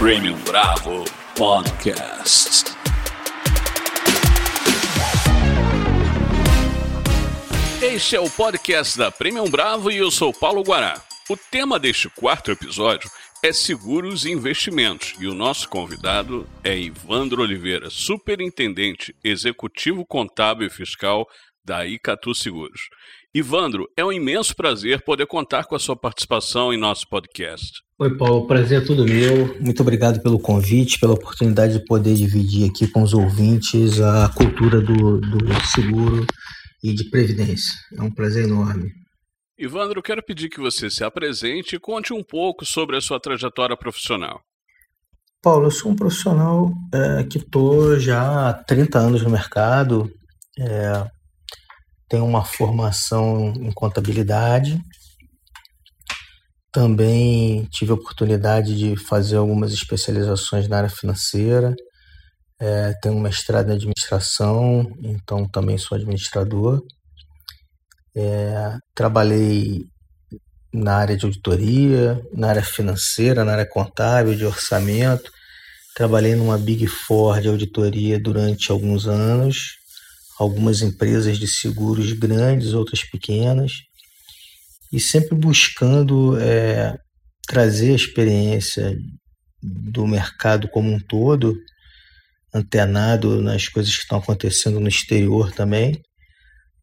Premium Bravo Podcast. Este é o podcast da Premium Bravo e eu sou Paulo Guará. O tema deste quarto episódio é seguros e investimentos e o nosso convidado é Ivandro Oliveira, superintendente executivo contábil e fiscal da Icatu Seguros. Ivandro, é um imenso prazer poder contar com a sua participação em nosso podcast. Oi, Paulo, prazer é todo meu. Muito obrigado pelo convite, pela oportunidade de poder dividir aqui com os ouvintes a cultura do, do seguro e de previdência. É um prazer enorme. Ivandro, quero pedir que você se apresente e conte um pouco sobre a sua trajetória profissional. Paulo, eu sou um profissional é, que estou já há 30 anos no mercado, é, tenho uma formação em contabilidade. Também tive a oportunidade de fazer algumas especializações na área financeira. É, tenho um mestrado em administração, então também sou administrador. É, trabalhei na área de auditoria, na área financeira, na área contábil, de orçamento. Trabalhei numa Big Four de auditoria durante alguns anos. Algumas empresas de seguros grandes, outras pequenas, e sempre buscando é, trazer a experiência do mercado como um todo, antenado nas coisas que estão acontecendo no exterior também,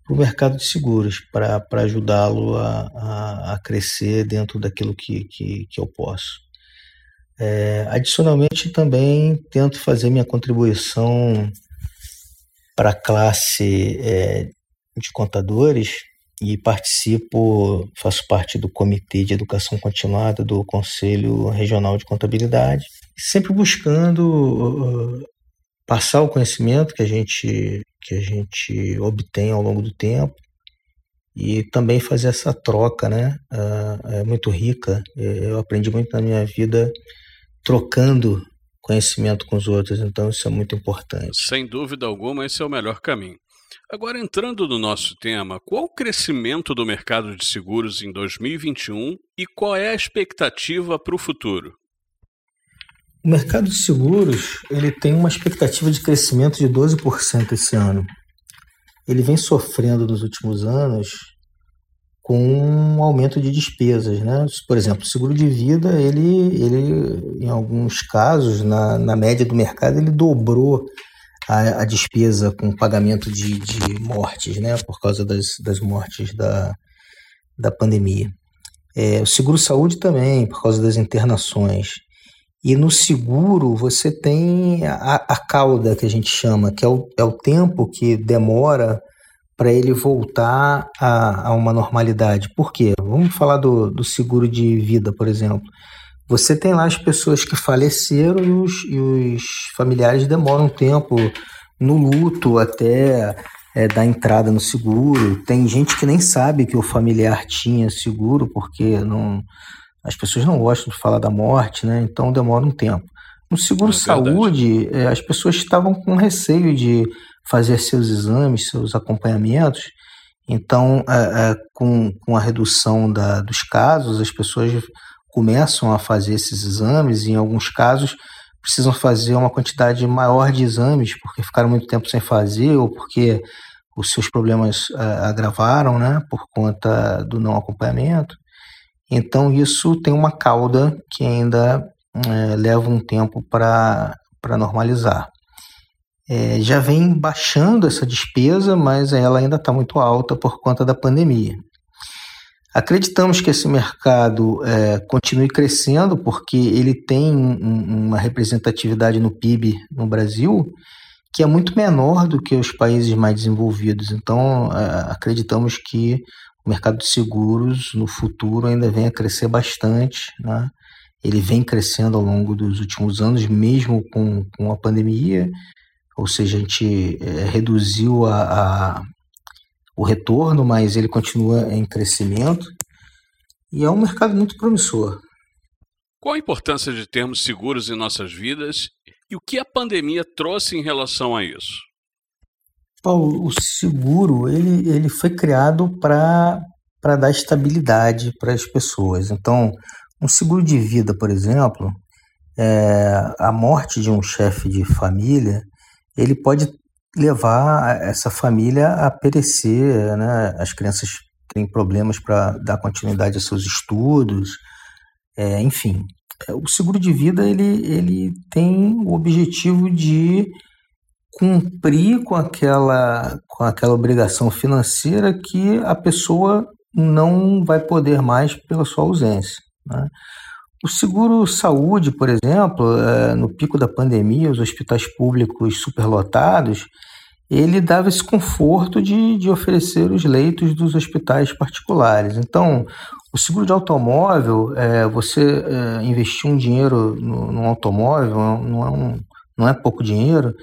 para o mercado de seguros, para ajudá-lo a, a, a, crescer dentro daquilo que, que, que eu posso. É, adicionalmente, também tento fazer minha contribuição para a classe é, de contadores e participo, faço parte do Comitê de Educação Continuada do Conselho Regional de Contabilidade, sempre buscando uh, passar o conhecimento que a gente que a gente obtém ao longo do tempo e também fazer essa troca, né? Uh, é muito rica. Eu aprendi muito na minha vida trocando conhecimento com os outros, então isso é muito importante. Sem dúvida alguma, esse é o melhor caminho. Agora, entrando no nosso tema, qual o crescimento do mercado de seguros em 2021 e qual é a expectativa para o futuro? O mercado de seguros ele tem uma expectativa de crescimento de 12% esse ano. Ele vem sofrendo nos últimos anos com um aumento de despesas, né? Por exemplo, o seguro de vida, ele, ele em alguns casos, na, na média do mercado, ele dobrou a, a despesa com pagamento de, de mortes, né? Por causa das, das mortes da, da pandemia. É, o seguro saúde também, por causa das internações. E no seguro você tem a, a cauda que a gente chama, que é o, é o tempo que demora para ele voltar a, a, uma normalidade. Por quê? Vamos falar do, do seguro de vida, por exemplo. Você tem lá as pessoas que faleceram e os, e os familiares demoram um tempo no luto até é, dar entrada no seguro. Tem gente que nem sabe que o familiar tinha seguro porque não, as pessoas não gostam de falar da morte, né? Então demora um tempo. No seguro é saúde, é, as pessoas estavam com receio de fazer seus exames, seus acompanhamentos. Então, é, é, com, com a redução da, dos casos, as pessoas começam a fazer esses exames e, em alguns casos, precisam fazer uma quantidade maior de exames porque ficaram muito tempo sem fazer ou porque os seus problemas é, agravaram, né, por conta do não acompanhamento. Então, isso tem uma cauda que ainda é, leva um tempo para normalizar é, já vem baixando essa despesa, mas ela ainda está muito alta por conta da pandemia. Acreditamos que esse mercado é, continue crescendo porque ele tem um, uma representatividade no PIB no Brasil que é muito menor do que os países mais desenvolvidos. Então, é, acreditamos que o mercado de seguros no futuro ainda venha crescer bastante. Né? Ele vem crescendo ao longo dos últimos anos, mesmo com, com a pandemia ou seja, a gente é, reduziu a, a, o retorno, mas ele continua em crescimento e é um mercado muito promissor. Qual a importância de termos seguros em nossas vidas e o que a pandemia trouxe em relação a isso? Paulo, o seguro ele, ele foi criado para dar estabilidade para as pessoas. Então, um seguro de vida, por exemplo, é, a morte de um chefe de família, ele pode levar essa família a perecer, né? As crianças têm problemas para dar continuidade aos seus estudos, é, enfim. O seguro de vida ele, ele tem o objetivo de cumprir com aquela, com aquela obrigação financeira que a pessoa não vai poder mais pela sua ausência. Né? O seguro saúde, por exemplo, é, no pico da pandemia, os hospitais públicos superlotados, ele dava esse conforto de, de oferecer os leitos dos hospitais particulares. Então, o seguro de automóvel, é, você é, investir um dinheiro no, automóvel não é, um, não é pouco dinheiro,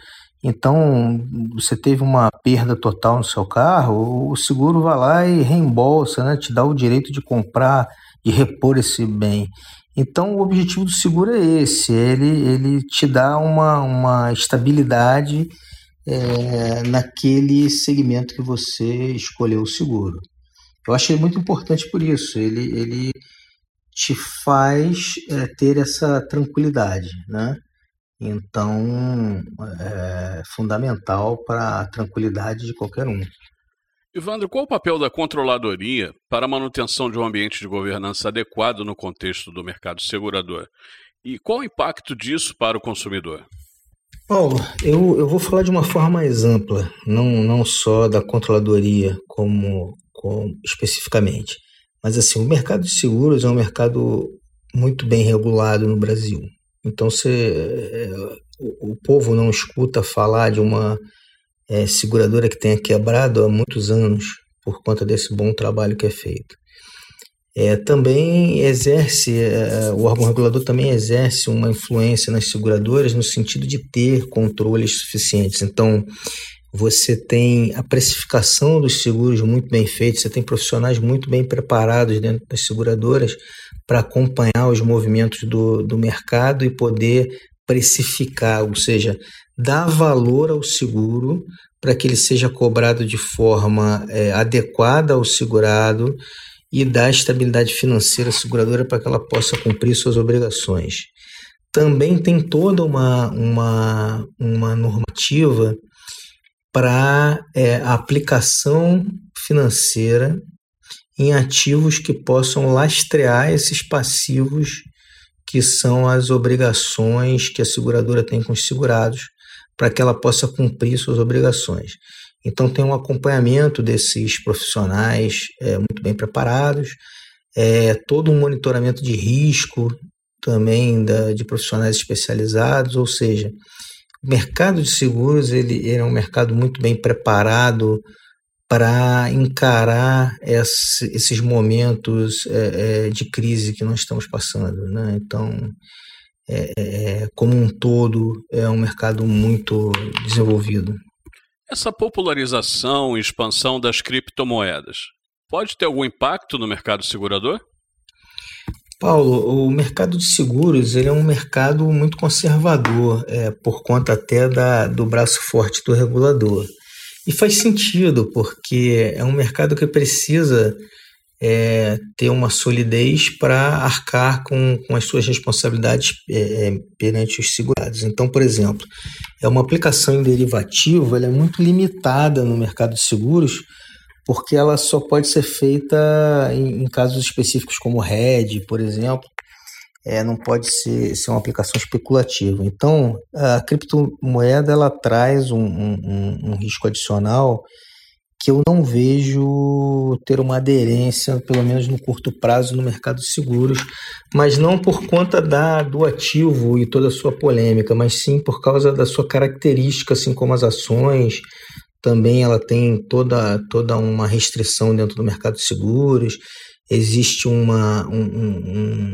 então, você teve uma perda total no seu carro, o seguro vai lá e reembolsa, né? te dá o direito de comprar e repor esse bem. Então, o objetivo do seguro é esse: ele, ele te dá uma, uma estabilidade é, naquele segmento que você escolheu o seguro. Eu achei muito importante por isso. Ele, ele te faz é, ter essa tranquilidade, né? Então, é fundamental para a tranquilidade de qualquer um. Ivandro, qual o papel da controladoria para a manutenção de um ambiente de governança adequado no contexto do mercado segurador? E qual o impacto disso para o consumidor? Paulo, eu, eu vou falar de uma forma mais ampla, não, não só da controladoria como, como especificamente. Mas assim, o mercado de seguros é um mercado muito bem regulado no Brasil. Então, é, o, o povo não escuta falar de uma é, seguradora que tenha quebrado há muitos anos por conta desse bom trabalho que é feito. É, também exerce, é, o órgão regulador também exerce uma influência nas seguradoras no sentido de ter controles suficientes. Então, você tem a precificação dos seguros muito bem feita, você tem profissionais muito bem preparados dentro das seguradoras para acompanhar os movimentos do, do mercado e poder precificar, ou seja, dar valor ao seguro para que ele seja cobrado de forma é, adequada ao segurado e dar estabilidade financeira à seguradora para que ela possa cumprir suas obrigações. Também tem toda uma, uma, uma normativa para é, a aplicação financeira em ativos que possam lastrear esses passivos que são as obrigações que a seguradora tem com os segurados, para que ela possa cumprir suas obrigações. Então, tem um acompanhamento desses profissionais é, muito bem preparados, é, todo um monitoramento de risco também da, de profissionais especializados, ou seja, mercado de seguros ele, ele é um mercado muito bem preparado para encarar esse, esses momentos é, é, de crise que nós estamos passando. Né? Então, é, é, como um todo, é um mercado muito desenvolvido. Essa popularização e expansão das criptomoedas pode ter algum impacto no mercado segurador? Paulo, o mercado de seguros ele é um mercado muito conservador, é, por conta até da, do braço forte do regulador. E faz sentido, porque é um mercado que precisa é, ter uma solidez para arcar com, com as suas responsabilidades é, é, perante os segurados. Então, por exemplo, é uma aplicação em derivativo ela é muito limitada no mercado de seguros, porque ela só pode ser feita em, em casos específicos como RED, por exemplo, é, não pode ser, ser uma aplicação especulativa. Então, a criptomoeda ela traz um, um, um risco adicional que eu não vejo ter uma aderência, pelo menos no curto prazo, no mercado de seguros, mas não por conta da, do ativo e toda a sua polêmica, mas sim por causa da sua característica, assim como as ações. Também ela tem toda, toda uma restrição dentro do mercado de seguros, existe uma, um, um,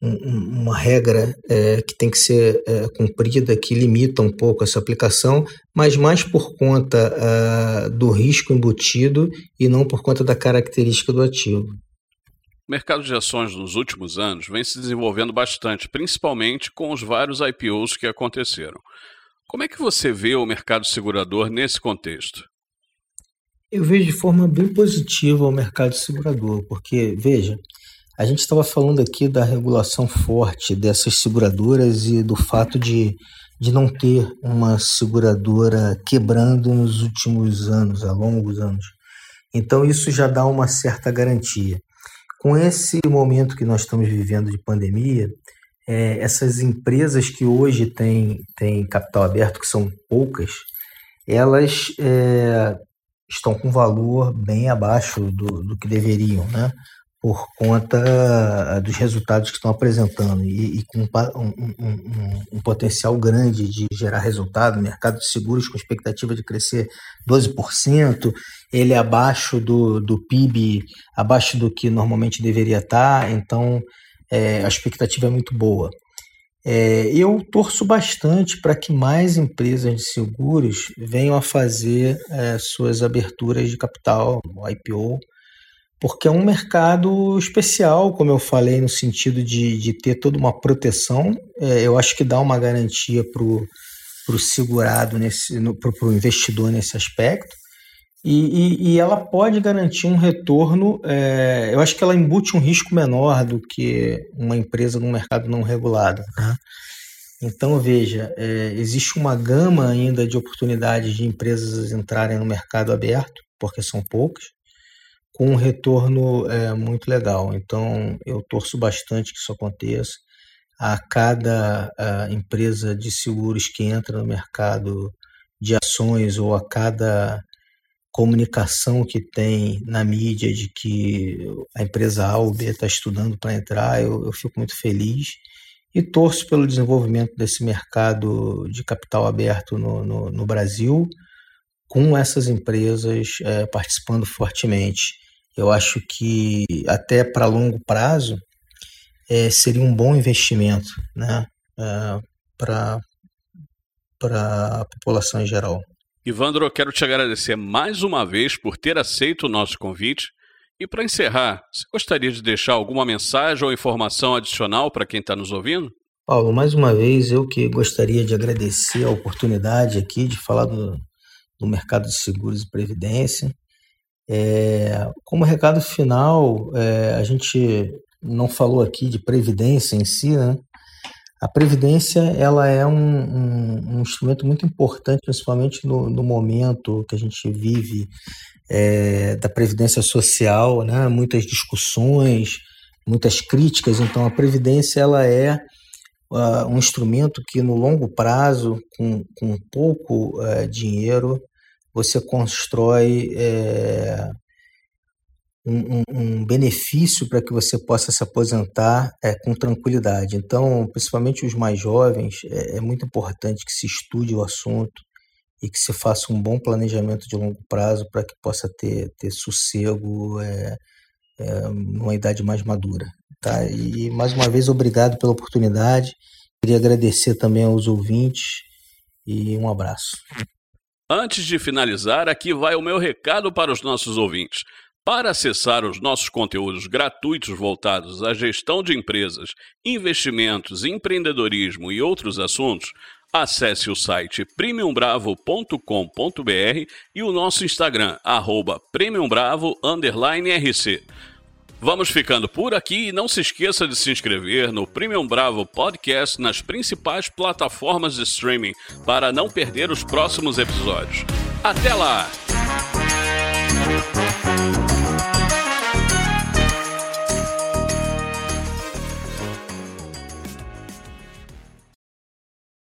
uma regra é, que tem que ser é, cumprida que limita um pouco essa aplicação, mas mais por conta uh, do risco embutido e não por conta da característica do ativo. O mercado de ações nos últimos anos vem se desenvolvendo bastante, principalmente com os vários IPOs que aconteceram. Como é que você vê o mercado segurador nesse contexto? Eu vejo de forma bem positiva o mercado segurador, porque, veja, A gente estava falando aqui da regulação forte dessas seguradoras e do fato de, de não ter uma seguradora quebrando nos últimos anos, há longos anos. Então, isso já dá uma certa garantia. Com esse momento que nós estamos vivendo de pandemia, é, essas empresas que hoje têm, têm capital aberto, que são poucas, elas é, estão com valor bem abaixo do, do que deveriam, né? por conta ah, dos resultados que estão apresentando e, e com um, um, um, potencial grande de gerar resultado, mercado de seguros com expectativa de crescer 12%, ele é abaixo do, do PIB, abaixo do que normalmente deveria estar, então é, a expectativa é muito boa. É, eu torço bastante para que mais empresas de seguros venham a fazer é, suas aberturas de capital, IPO, porque é um mercado especial, como eu falei, no sentido de, de ter toda uma proteção. É, eu acho que dá uma garantia para o segurado, para o investidor nesse aspecto. E, e, e, ela pode garantir um retorno, é, eu acho que ela embute um risco menor do que uma empresa no mercado não regulado. Né? Então, veja, é, existe uma gama ainda de oportunidades de empresas entrarem no mercado aberto, porque são poucas, com um retorno é, muito legal. Então, eu torço bastante que isso aconteça. A cada a empresa de seguros que entra no mercado de ações ou a cada comunicação que tem na mídia de que a empresa A ou B está estudando para entrar, eu, eu fico muito feliz e torço pelo desenvolvimento desse mercado de capital aberto no, no, no Brasil, com essas empresas é, participando fortemente. Eu acho que até para longo prazo é, seria um bom investimento né, é, para a população em geral. Ivandro, eu quero te agradecer mais uma vez por ter aceito o nosso convite. E para encerrar, você gostaria de deixar alguma mensagem ou informação adicional para quem está nos ouvindo? Paulo, mais uma vez eu que gostaria de agradecer a oportunidade aqui de falar do, do mercado de seguros e previdência. É, como recado final, é, a gente não falou aqui de previdência em si, né? A previdência ela é um, um, um instrumento muito importante, principalmente no, no, momento que a gente vive é, da previdência social, né? muitas discussões, muitas críticas. Então, a previdência ela é uh, um instrumento que, no longo prazo, com, com pouco uh, dinheiro, você constrói é, um, um, benefício para que você possa se aposentar é, com tranquilidade. Então, principalmente os mais jovens, é, é, muito importante que se estude o assunto e que se faça um bom planejamento de longo prazo para que possa ter, ter sossego é, é, numa idade mais madura. Tá? E mais uma vez, obrigado pela oportunidade. Queria agradecer também aos ouvintes e um abraço. Antes de finalizar, aqui vai o meu recado para os nossos ouvintes. Para acessar os nossos conteúdos gratuitos voltados à gestão de empresas, investimentos, empreendedorismo e outros assuntos, acesse o site premiumbravo.com.br e o nosso Instagram, arroba premiumbravo_rc. Vamos ficando por aqui e não se esqueça de se inscrever no Premium Bravo Podcast nas principais plataformas de streaming para não perder os próximos episódios. Até lá!